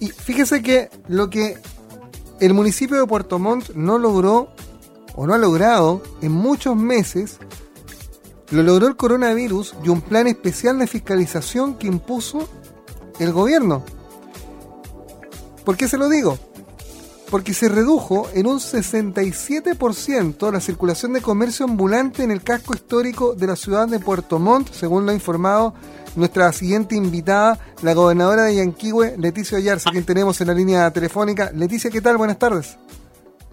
Y fíjese que lo que el municipio de Puerto Montt no logró o no ha logrado en muchos meses, lo logró el coronavirus y un plan especial de fiscalización que impuso el gobierno. ¿Por qué se lo digo? Porque se redujo en un 67% la circulación de comercio ambulante en el casco histórico de la ciudad de Puerto Montt, según lo ha informado nuestra siguiente invitada, la gobernadora de Yanquihue, Leticia Oyarza, quien tenemos en la línea telefónica. Leticia, ¿qué tal? Buenas tardes.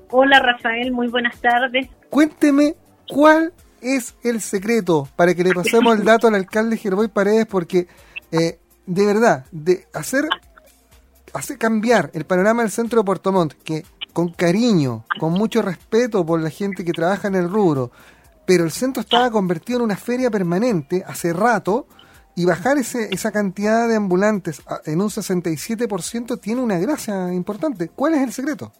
Hola Rafael, muy buenas tardes. Cuénteme cuál es el secreto para que le pasemos el dato al alcalde Gerboy Paredes, porque eh, de verdad, de hacer, hacer cambiar el panorama del centro de Puerto Montt, que con cariño, con mucho respeto por la gente que trabaja en el rubro, pero el centro estaba convertido en una feria permanente hace rato, y bajar ese, esa cantidad de ambulantes en un 67% tiene una gracia importante. ¿Cuál es el secreto?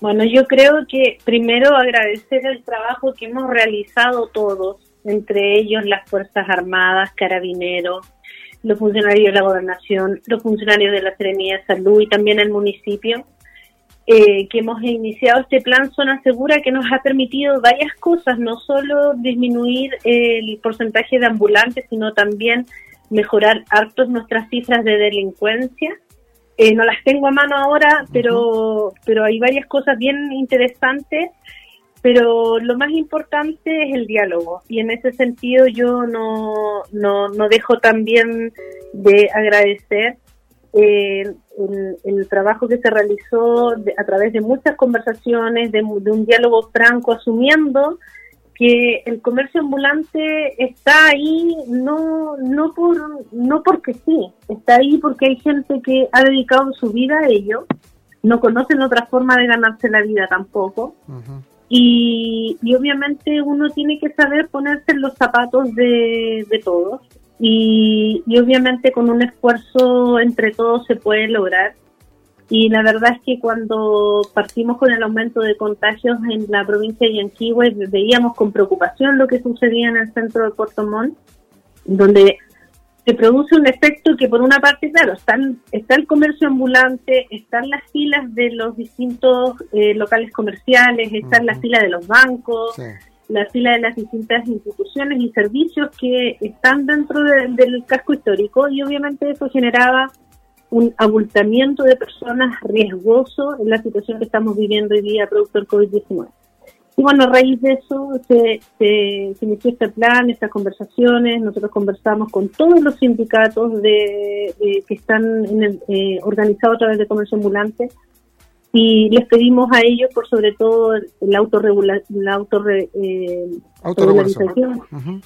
Bueno, yo creo que primero agradecer el trabajo que hemos realizado todos, entre ellos las Fuerzas Armadas, Carabineros, los funcionarios de la Gobernación, los funcionarios de la Serenidad de Salud y también el municipio, eh, que hemos iniciado este plan Zona Segura que nos ha permitido varias cosas, no solo disminuir el porcentaje de ambulantes, sino también mejorar hartos nuestras cifras de delincuencia. Eh, no las tengo a mano ahora, pero, pero hay varias cosas bien interesantes, pero lo más importante es el diálogo y en ese sentido yo no, no, no dejo también de agradecer el, trabajo que se realizó a través de muchas conversaciones, de, un diálogo franco, asumiendo que el comercio ambulante está ahí no no por no porque sí, está ahí porque hay gente que ha dedicado su vida a ello, no conocen otra forma de ganarse la vida tampoco. Y, obviamente uno tiene que saber ponerse en los zapatos de, de todos y, obviamente con un esfuerzo entre todos se puede lograr. Y la verdad es que cuando partimos con el aumento de contagios en la provincia de Yanquihue, veíamos con preocupación lo que sucedía en el centro de Puerto Montt, donde se produce un efecto que por una parte, claro, están, está el comercio ambulante, están las filas de los distintos eh, locales comerciales, están las filas de los bancos, la fila de las distintas instituciones y servicios que están dentro del casco histórico y obviamente eso generaba un abultamiento de personas riesgoso en la situación que estamos viviendo hoy día producto del COVID-19. Y bueno, a raíz de eso se, se, inició este plan, estas conversaciones, nosotros conversamos con todos los sindicatos de, que están en el, eh, organizados a través de comercio ambulante. Y les pedimos a ellos por sobre todo la autorregula, la autorre, eh, autorregulación,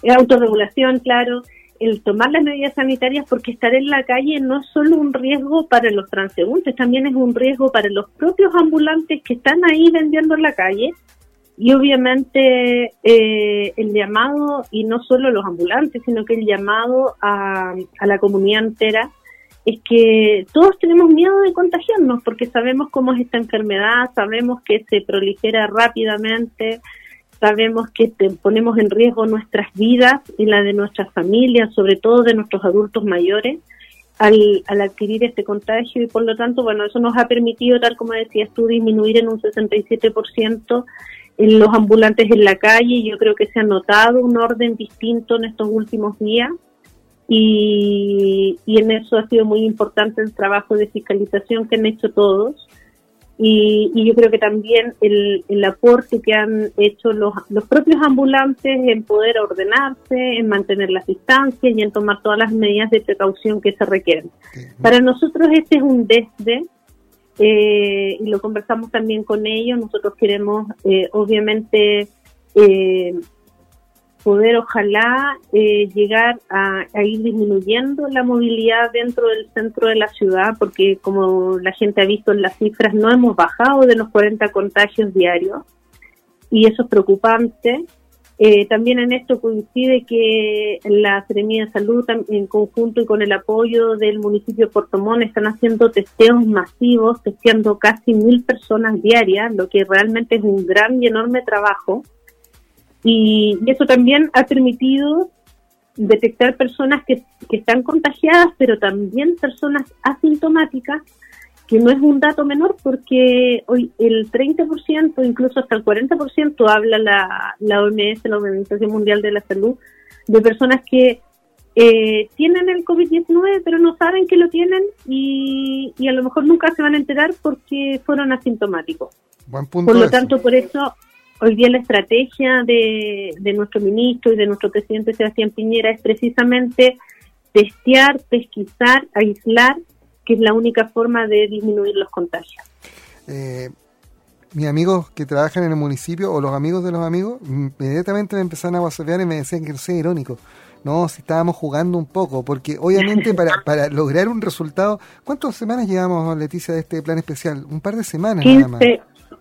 autorregulación, claro, el tomar las medidas sanitarias porque estar en la calle no es solo un riesgo para los transeúntes, también es un riesgo para los propios ambulantes que están ahí vendiendo en la calle y obviamente eh, el llamado, y no solo los ambulantes, sino que el llamado a, a la comunidad entera es que todos tenemos miedo de contagiarnos porque sabemos cómo es esta enfermedad, sabemos que se proligera rápidamente, sabemos que ponemos en riesgo nuestras vidas y la de nuestras familias, sobre todo de nuestros adultos mayores, al, al adquirir este contagio. Y por lo tanto, bueno, eso nos ha permitido, tal como decías tú, disminuir en un 67% en los ambulantes en la calle y yo creo que se ha notado un orden distinto en estos últimos días y, en eso ha sido muy importante el trabajo de fiscalización que han hecho todos y, yo creo que también el, el aporte que han hecho los, los propios ambulantes en poder ordenarse, en mantener las distancias y en tomar todas las medidas de precaución que se requieren. Para nosotros este es un desde eh, y lo conversamos también con ellos. Nosotros queremos, eh, obviamente, eh, poder ojalá eh, llegar a, ir disminuyendo la movilidad dentro del centro de la ciudad, porque como la gente ha visto en las cifras, no hemos bajado de los 40 contagios diarios y eso es preocupante. Eh, también en esto coincide que la Seremía de Salud, en conjunto y con el apoyo del municipio de Portomón, están haciendo testeos masivos, testeando casi mil personas diarias, lo que realmente es un gran y enorme trabajo. Y, eso también ha permitido detectar personas que están contagiadas, pero también personas asintomáticas, que no es un dato menor porque hoy el 30%, incluso hasta el 40% habla la, la OMS, la Organización Mundial de la Salud, de personas que eh, tienen el COVID-19 pero no saben que lo tienen y, y, a lo mejor nunca se van a enterar porque fueron asintomáticos. por lo tanto, por eso hoy día la estrategia de, de nuestro ministro y de nuestro presidente Sebastián Piñera es precisamente testear, pesquisar, aislar, que es la única forma de disminuir los contagios. Eh, mis amigos que trabajan en el municipio o los amigos de los amigos inmediatamente me empezaron a guasopear y me decían que no sea irónico. No, si estábamos jugando un poco, porque obviamente para, para lograr un resultado, ¿cuántas semanas llevamos, Leticia, de este plan especial? Un par de semanas nada más.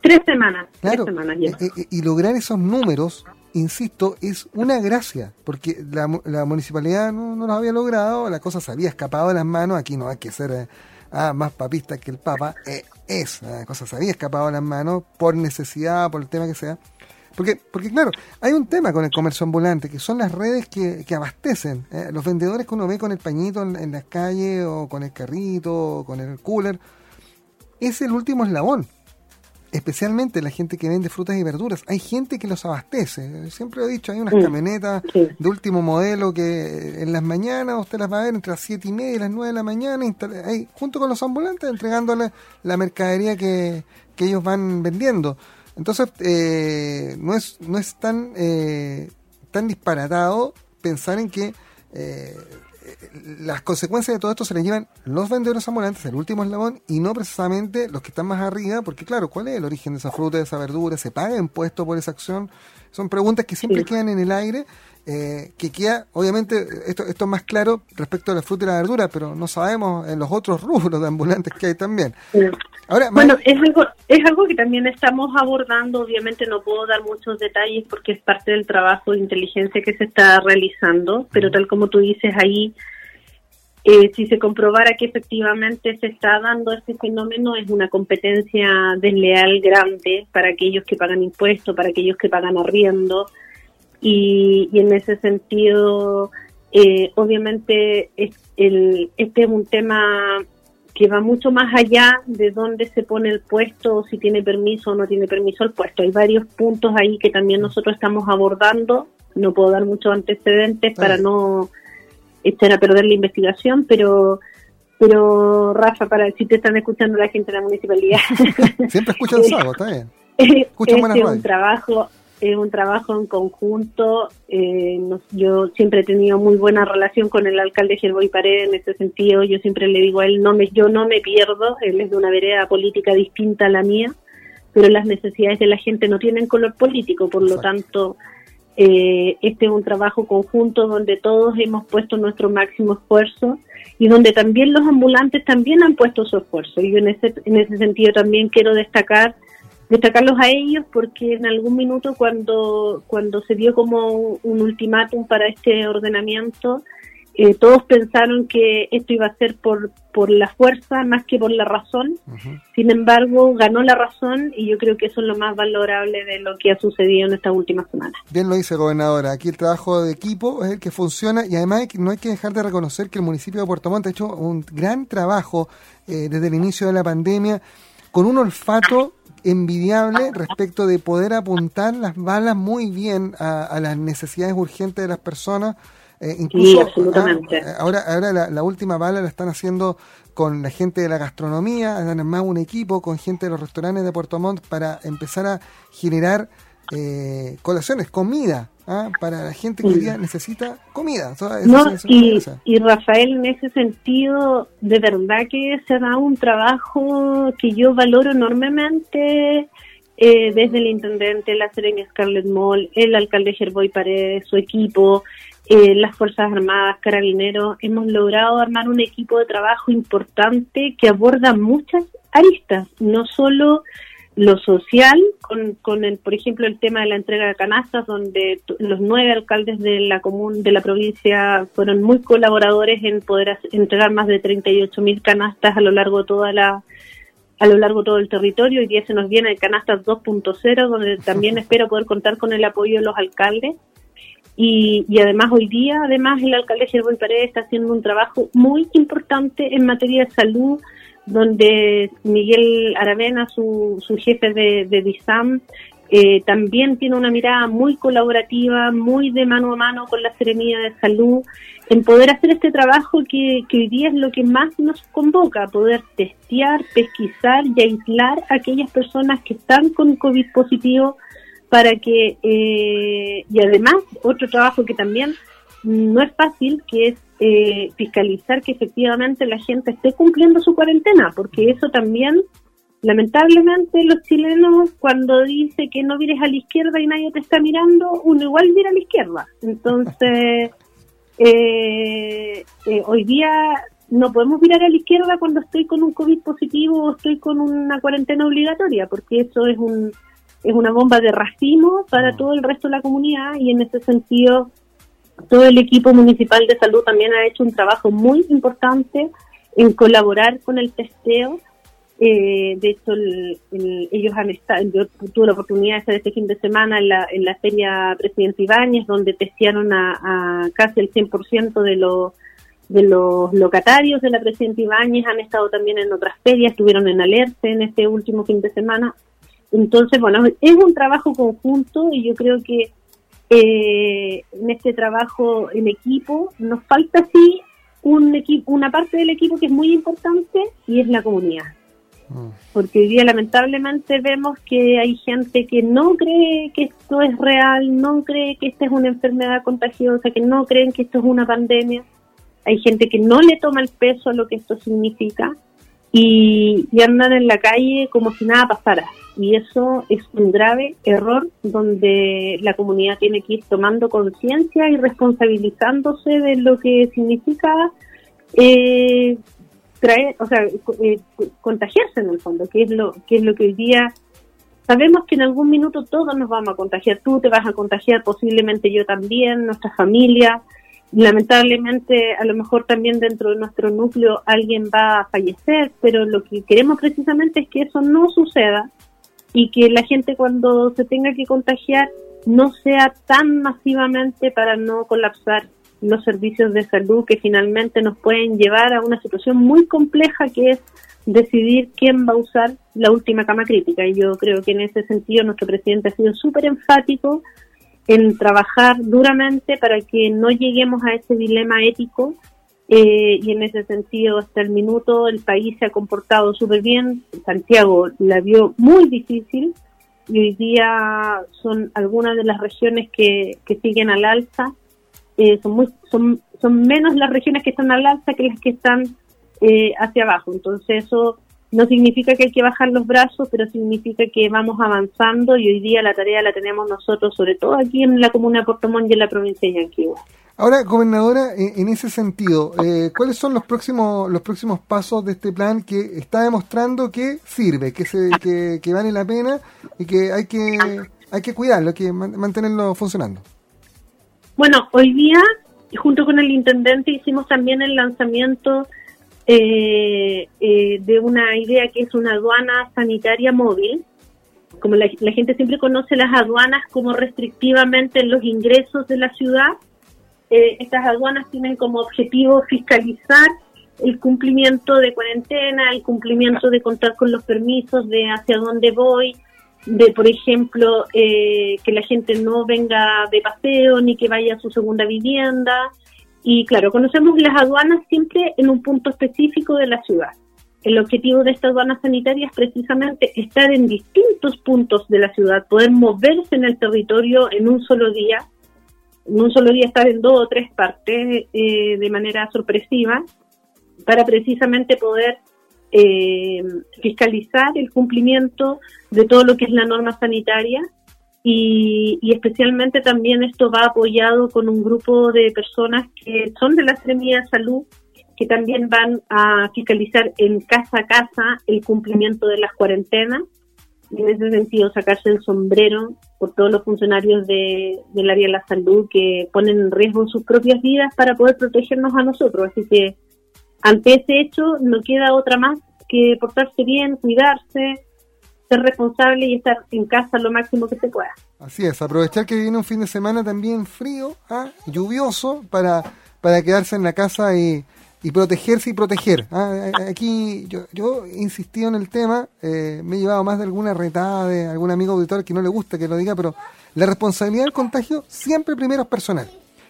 Tres semanas. Claro, tres semanas ya. Y lograr esos números, insisto, es una gracia, porque la, la municipalidad no, no, los había logrado, la cosa se había escapado de las manos, aquí no hay que ser eh, ah, más papista que el Papa, eh, es, la cosa se había escapado de las manos por necesidad, por el tema que sea. Porque, porque claro, hay un tema con el comercio ambulante, que son las redes que, que abastecen. Eh, los vendedores que uno ve con el pañito en, en las calles, o con el carrito, o con el cooler, es el último eslabón. Especialmente la gente que vende frutas y verduras. Hay gente que los abastece. Siempre he dicho, hay unas camionetas sí. de último modelo que en las mañanas usted las va a ver entre las 7 y media y las 9 de la mañana, ahí, junto con los ambulantes, entregándole la mercadería que, que ellos van vendiendo. Entonces, eh, no es no es tan, eh, tan disparatado pensar en que eh, las consecuencias de todo esto se las llevan los vendedores ambulantes, el último eslabón, y no precisamente los que están más arriba, porque claro, ¿cuál es el origen de esa fruta, de esa verdura? ¿Se paga impuesto por esa acción? Son preguntas que siempre Sí. quedan en el aire, eh, que queda, obviamente, esto, esto es más claro respecto a la fruta y la verdura, pero no sabemos en los otros rubros de ambulantes que hay también. Sí. Ahora, Bueno, Mar- es algo, es algo que también estamos abordando. Obviamente no puedo dar muchos detalles porque es parte del trabajo de inteligencia que se está realizando, pero tal como tú dices ahí, eh, si se comprobara que efectivamente se está dando este fenómeno, es una competencia desleal grande para aquellos que pagan impuestos, para aquellos que pagan arriendo. Y, y en ese sentido, eh, obviamente, es el, este es un tema que va mucho más allá de dónde se pone el puesto, si tiene permiso o no tiene permiso el puesto. Hay varios puntos ahí que también nosotros estamos abordando. No puedo dar muchos antecedentes para no echar a perder la investigación, pero pero Rafa, para si te están escuchando la gente de la municipalidad, siempre escuchan sago, está bien. este es un trabajo es un trabajo en conjunto. Eh, nos- yo siempre he tenido muy buena relación con el alcalde Gerboy Paredes en ese sentido. Yo siempre le digo a él, no me, yo no me pierdo. Él es de una vereda política distinta a la mía, pero las necesidades de la gente no tienen color político. Por lo tanto, eh, este es un trabajo conjunto donde todos hemos puesto nuestro máximo esfuerzo y donde también los ambulantes también han puesto su esfuerzo. Y yo en ese, en ese sentido también quiero destacar destacarlos a ellos porque en algún minuto cuando cuando se dio como un, ultimátum para este ordenamiento eh, todos pensaron que esto iba a ser por por la fuerza más que por la razón. Sin embargo ganó la razón y yo creo que eso es lo más valorable de lo que ha sucedido en estas últimas semanas. Bien lo dice gobernadora, aquí el trabajo de equipo es el que funciona y además no hay que dejar de reconocer que el municipio de Puerto Montt ha hecho un gran trabajo eh, desde el inicio de la pandemia con un olfato envidiable respecto de poder apuntar las balas muy bien a, a las necesidades urgentes de las personas. Eh, incluso absolutamente. ah, ahora, ahora la, la última bala la están haciendo con la gente de la gastronomía, han armado un equipo con gente de los restaurantes de Puerto Montt para empezar a generar eh, colaciones, comida, ¿ah? para la gente que hoy día necesita comida. O sea, esa No, y Rafael, en ese sentido, de verdad que se da un trabajo que yo valoro enormemente eh, desde el intendente La Serena Scarlett Moll, el alcalde Gerboy Paredes, su equipo, eh, las Fuerzas Armadas, Carabineros. Hemos logrado armar un equipo de trabajo importante que aborda muchas aristas, no solo lo social, con, con el, por ejemplo, el tema de la entrega de canastas, donde los nueve alcaldes de la común, de la provincia, fueron muy colaboradores en poder entregar más de 38 mil canastas a lo largo de toda la a lo largo de todo el territorio. Hoy día se nos viene el canastas 2.0, donde también espero poder contar con el apoyo de los alcaldes. Y, y, además hoy día, además el alcalde Gerboy Paredes está haciendo un trabajo muy importante en materia de salud, donde Miguel Aravena, su, su jefe de, de DISAM, eh, también tiene una mirada muy colaborativa, muy de mano a mano con la Seremía de Salud, en poder hacer este trabajo que, que, hoy día es lo que más nos convoca, poder testear, pesquisar y aislar a aquellas personas que están con COVID positivo para que, eh, y además, otro trabajo que también no es fácil, que es eh, fiscalizar que efectivamente la gente esté cumpliendo su cuarentena, porque eso también, lamentablemente, los chilenos, cuando dice que no vires a la izquierda y nadie te está mirando, uno igual mira a la izquierda. Entonces, eh, eh, hoy día no podemos mirar a la izquierda cuando estoy con un COVID positivo o estoy con una cuarentena obligatoria, porque eso es un es una bomba de racimo para todo el resto de la comunidad y en ese sentido todo el equipo municipal de salud también ha hecho un trabajo muy importante en colaborar con el testeo. Eh, de hecho, ellos han estado, yo tuve la oportunidad de estar este fin de semana en la, en la feria Presidente Ibáñez, donde testearon a, casi el 100% de los de los locatarios de la Presidente Ibáñez, han estado también en otras ferias, estuvieron en Alerce en este último fin de semana. Entonces, bueno, es un trabajo conjunto y yo creo que eh, en este trabajo en equipo nos falta sí un equipo, una parte del equipo que es muy importante y es la comunidad. Mm. Porque hoy día lamentablemente vemos que hay gente que no cree que esto es real, no cree que esta es una enfermedad contagiosa, que no creen que esto es una pandemia. Hay gente que no le toma el peso a lo que esto significa y, andan en la calle como si nada pasara. Y eso es un grave error donde la comunidad tiene que ir tomando conciencia y responsabilizándose de lo que significa eh, traer, o sea, eh, contagiarse en el fondo, que es lo que es lo que hoy día sabemos que en algún minuto todos nos vamos a contagiar. Tú te vas a contagiar, posiblemente yo también, nuestra familia lamentablemente a lo mejor también dentro de nuestro núcleo alguien va a fallecer, pero lo que queremos precisamente es que eso no suceda y que la gente cuando se tenga que contagiar no sea tan masivamente para no colapsar los servicios de salud que finalmente nos pueden llevar a una situación muy compleja que es decidir quién va a usar la última cama crítica. Y yo creo que en ese sentido nuestro presidente ha sido súper enfático en trabajar duramente para que no lleguemos a ese dilema ético eh, y en ese sentido hasta el minuto el país se ha comportado súper bien. Santiago la vio muy difícil y hoy día son algunas de las regiones que, que siguen al alza. Eh, son, muy, son, son menos las regiones que están al alza que las que están eh, hacia abajo. Entonces eso no significa que hay que bajar los brazos, pero significa que vamos avanzando y hoy día la tarea la tenemos nosotros, sobre todo aquí en la comuna de Puerto Montt y en la provincia de Yanquihue. Ahora, gobernadora, en ese sentido, eh, ¿cuáles son los próximos los próximos pasos de este plan que está demostrando que sirve, que se que, que vale la pena y que hay que hay que cuidarlo, hay que mantenerlo funcionando? Bueno, hoy día junto con el intendente hicimos también el lanzamiento eh, eh, de una idea que es una aduana sanitaria móvil. Como la, gente siempre conoce las aduanas como restrictivamente los ingresos de la ciudad, eh, estas aduanas tienen como objetivo fiscalizar el cumplimiento de cuarentena, el cumplimiento de contar con los permisos de hacia dónde voy, de, por ejemplo, eh, que la gente no venga de paseo ni que vaya a su segunda vivienda, y claro, conocemos las aduanas siempre en un punto específico de la ciudad. El objetivo de esta aduana sanitaria es precisamente estar en distintos puntos de la ciudad, poder moverse en el territorio en un solo día, en un solo día estar en dos o tres partes eh, de manera sorpresiva, para precisamente poder eh, fiscalizar el cumplimiento de todo lo que es la norma sanitaria y, especialmente también esto va apoyado con un grupo de personas que son de la de Salud, que también van a fiscalizar en casa a casa el cumplimiento de las cuarentenas y en ese sentido sacarse el sombrero por todos los funcionarios de, del área de la salud que ponen en riesgo sus propias vidas para poder protegernos a nosotros. Así que ante ese hecho no queda otra más que portarse bien, cuidarse, ser responsable y estar en casa lo máximo que se pueda. Así es, aprovechar que viene un fin de semana también frío, ¿ah? lluvioso, para, para quedarse en la casa y, y protegerse y proteger. ¿ah? Aquí yo, yo he insistido en el tema, eh, me he llevado más de alguna retada de algún amigo auditor que no le gusta que lo diga, pero la responsabilidad del contagio siempre primero es personal.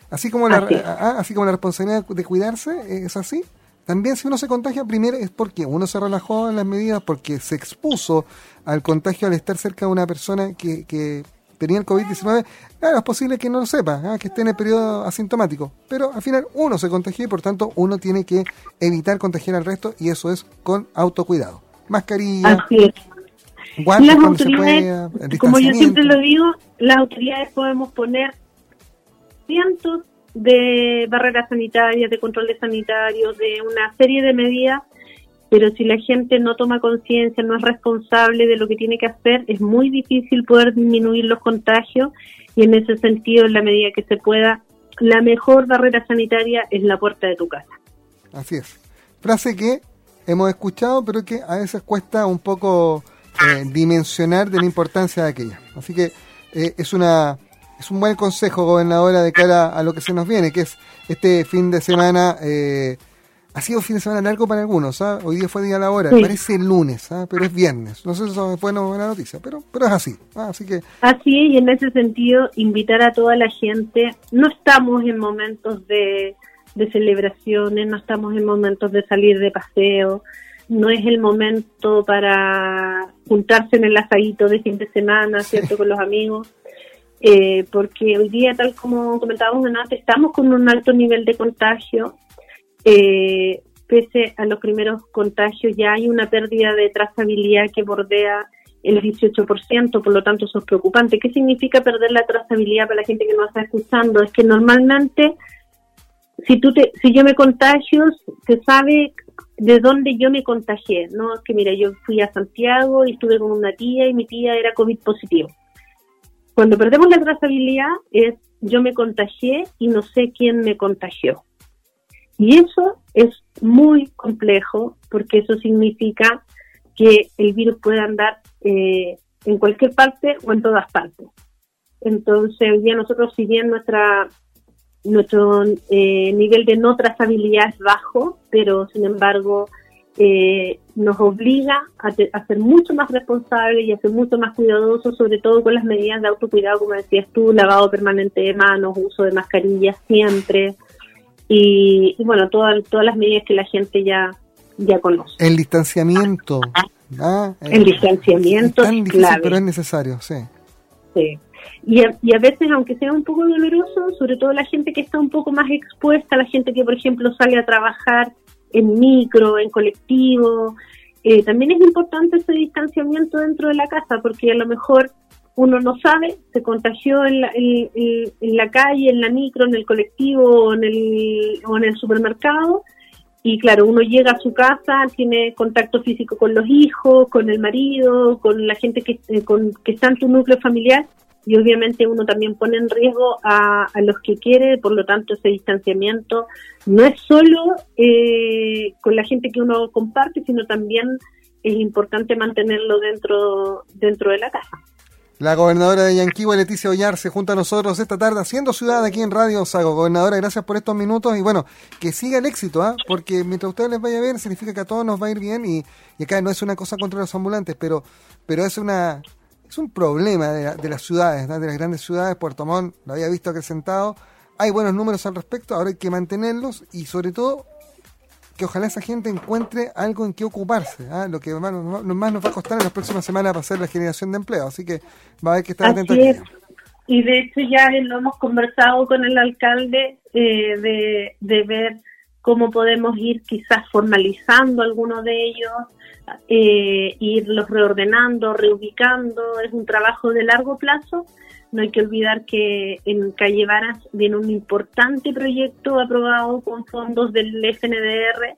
Así como, la, ah, así como la responsabilidad de cuidarse es así, también si uno se contagia primero es porque uno se relajó en las medidas, porque se expuso al contagio al estar cerca de una persona que, que tenía el COVID-19. Claro, es posible que no lo sepa, ¿ah? que esté en el periodo asintomático, pero al final uno se contagió y por tanto uno tiene que evitar contagiar al resto y eso es con autocuidado. Mascarilla. Guantes las autoridades, como yo siempre lo digo, las autoridades podemos poner cientos de barreras sanitarias, de controles sanitarios, de una serie de medidas, pero si la gente no toma conciencia, no es responsable de lo que tiene que hacer, es muy difícil poder disminuir los contagios y en ese sentido, en la medida que se pueda, la mejor barrera sanitaria es la puerta de tu casa. Así es. Frase que hemos escuchado, pero que a veces cuesta un poco eh, dimensionar de la importancia de aquella. Así que eh, es una es un buen consejo, gobernadora, de cara a lo que se nos viene, que es este fin de semana. Eh, ha sido un fin de semana largo para algunos, ¿ah? hoy día fue día laboral, hora, parece lunes, ¿ah? pero es viernes. No sé si eso es buena o buena noticia, pero, pero es así. ¿ah? Así que así y en ese sentido invitar a toda la gente. No estamos en momentos de, de celebraciones, no estamos en momentos de salir de paseo, no es el momento para juntarse en el asadito de fin de semana, ¿cierto? Con los amigos eh, porque hoy día, tal como comentábamos antes, estamos con un alto nivel de contagio. Eh, pese a los primeros contagios, ya hay una pérdida de trazabilidad que bordea el 18%, por lo tanto eso es preocupante. ¿Qué significa perder la trazabilidad para la gente que nos está escuchando? Es que normalmente, si, tú te, si yo me contagio, se sabe de dónde yo me contagié, ¿no? Es que mira, yo fui a Santiago y estuve con una tía y mi tía era COVID positivo. Cuando perdemos la trazabilidad es yo me contagié y no sé quién me contagió. Y eso es muy complejo porque eso significa que el virus puede andar eh, en cualquier parte o en todas partes. Entonces, hoy día nosotros, si bien nuestra, nuestro eh, nivel de no trazabilidad es bajo, pero sin embargo eh, nos obliga a, ser mucho más responsables y a ser mucho más cuidadosos, sobre todo con las medidas de autocuidado, como decías tú, lavado permanente de manos, uso de mascarillas siempre y, bueno, todas todas las medidas que la gente ya ya conoce. El distanciamiento. ¿ah? El, distanciamiento es, clave. pero es necesario, sí. Sí. Y a, y a, veces, aunque sea un poco doloroso, sobre todo la gente que está un poco más expuesta, la gente que, por ejemplo, sale a trabajar en micro, en colectivo. Eh, también es importante ese distanciamiento dentro de la casa porque a lo mejor uno no sabe, se contagió en la, en, la calle, en la micro, en el colectivo o en el, o en el supermercado y claro, uno llega a su casa, tiene contacto físico con los hijos, con el marido, con la gente que, eh, con, que está en tu núcleo familiar y obviamente uno también pone en riesgo a, los que quiere, por lo tanto ese distanciamiento no es solo eh, con la gente que uno comparte, sino también es importante mantenerlo dentro, dentro de la casa. La gobernadora de Yanquihue, Leticia Ollar, se junta a nosotros esta tarde haciendo ciudad aquí en Radio Sago. Gobernadora, gracias por estos minutos y bueno, que siga el éxito, ¿ah? porque mientras a ustedes les vaya bien, significa que a todos nos va a ir bien y, y acá no es una cosa contra los ambulantes, pero, pero es una es un problema de, las ciudades, de las grandes ciudades. Puerto Montt lo había visto acrecentado. Hay buenos números al respecto, ahora hay que mantenerlos y sobre todo que ojalá esa gente encuentre algo en qué ocuparse, ¿ah? lo que más, nos va a costar en las próximas semanas para hacer la generación de empleo. Así que va a haber que estar atento Y de hecho ya lo hemos conversado con el alcalde eh, de, de ver cómo podemos ir quizás formalizando algunos de ellos, eh, irlos reordenando, reubicando, es un trabajo de largo plazo. No hay que olvidar que en Calle Varas viene un importante proyecto aprobado con fondos del FNDR,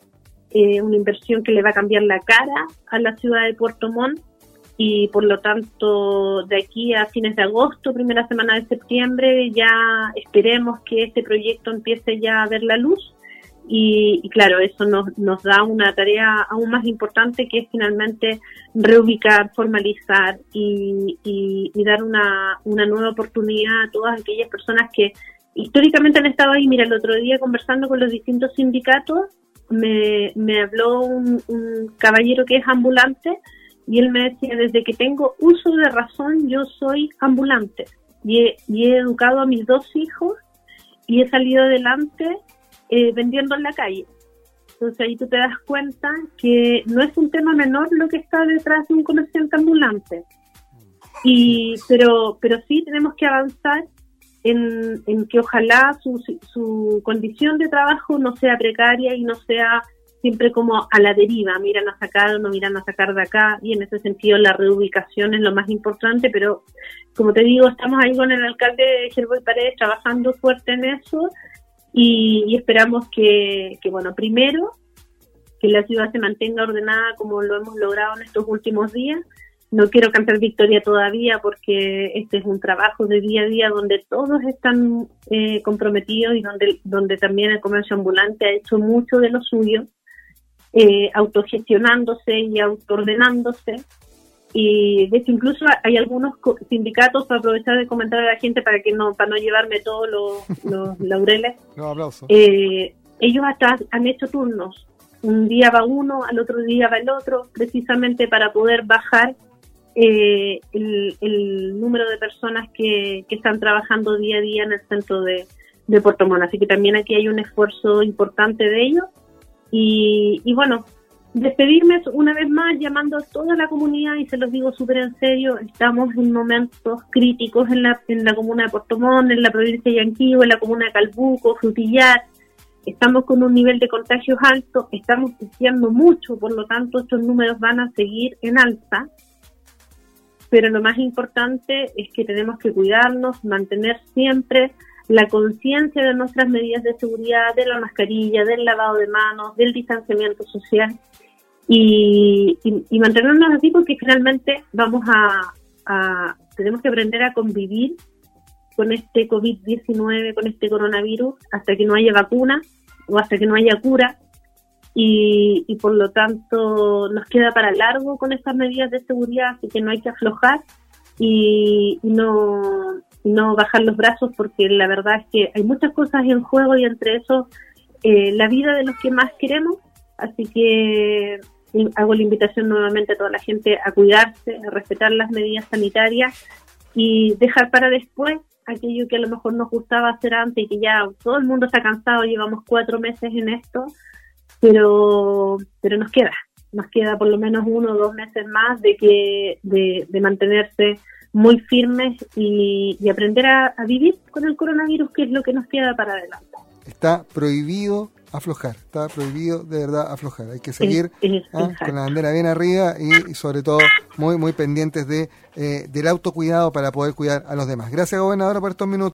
eh, una inversión que le va a cambiar la cara a la ciudad de Puerto Montt. Y por lo tanto de aquí a fines de agosto, primera semana de septiembre, ya esperemos que este proyecto empiece ya a ver la luz y, claro, eso nos, nos da una tarea aún más importante que es finalmente reubicar, formalizar y, y, dar una, una nueva oportunidad a todas aquellas personas que históricamente han estado ahí. Mira, el otro día conversando con los distintos sindicatos, me, me habló un, un caballero que es ambulante y él me decía, desde que tengo uso de razón, yo soy ambulante y he, y he educado a mis dos hijos y he salido adelante eh, vendiendo en la calle. Entonces ahí tú te das cuenta que no es un tema menor lo que está detrás de un comerciante ambulante. Y, pero, pero sí tenemos que avanzar en, que ojalá su, su condición de trabajo no sea precaria y no sea siempre como a la deriva, miran a sacar o no miran a sacar de acá, y en ese sentido la reubicación es lo más importante, pero como te digo, estamos ahí con el alcalde Gerboy Paredes trabajando fuerte en eso, y, esperamos que, bueno, primero, que la ciudad se mantenga ordenada como lo hemos logrado en estos últimos días. No quiero cantar victoria todavía porque este es un trabajo de día a día donde todos están eh, comprometidos y donde, donde también el comercio ambulante ha hecho mucho de lo suyo, eh, autogestionándose y autoordenándose y de hecho incluso hay algunos sindicatos para aprovechar de comentar a la gente para que no para no llevarme todos los, laureles eh, ellos hasta han hecho turnos. Un día va uno al otro día va el otro precisamente para poder bajar eh, el, número de personas que, que están trabajando día a día en el centro de, de Puerto Montt. Así que también aquí hay un esfuerzo importante de ellos. Y, y bueno despedirme una vez más llamando a toda la comunidad y se los digo súper en serio, estamos en momentos críticos en la, en la comuna de Puerto Montt, en la provincia de Yanquihue, en la comuna de Calbuco, Frutillar, estamos con un nivel de contagios alto, estamos creciendo mucho, por lo tanto estos números van a seguir en alza, pero lo más importante es que tenemos que cuidarnos, mantener siempre la conciencia de nuestras medidas de seguridad, de la mascarilla, del lavado de manos, del distanciamiento social y, mantenernos así porque finalmente vamos a, tenemos que aprender a convivir con este COVID-19, con este coronavirus, hasta que no haya vacuna o hasta que no haya cura. Y, y, por lo tanto nos queda para largo con estas medidas de seguridad, así que no hay que aflojar y, no, no bajar los brazos porque la verdad es que hay muchas cosas en juego y entre eso eh, la vida de los que más queremos. Así que hago la invitación nuevamente a toda la gente a cuidarse, a respetar las medidas sanitarias y dejar para después aquello que a lo mejor nos gustaba hacer antes y que ya todo el mundo está cansado, llevamos cuatro meses en esto, pero, pero nos queda, nos queda por lo menos uno o dos meses más de que de, de mantenerse muy firmes y, y aprender a, a, vivir con el coronavirus, que es lo que nos queda para adelante. Está prohibido aflojar, está prohibido de verdad aflojar. Hay que seguir ¿ah? con la bandera bien arriba y, sobre todo muy muy pendientes de eh, del autocuidado para poder cuidar a los demás. Gracias gobernadora por estos minutos.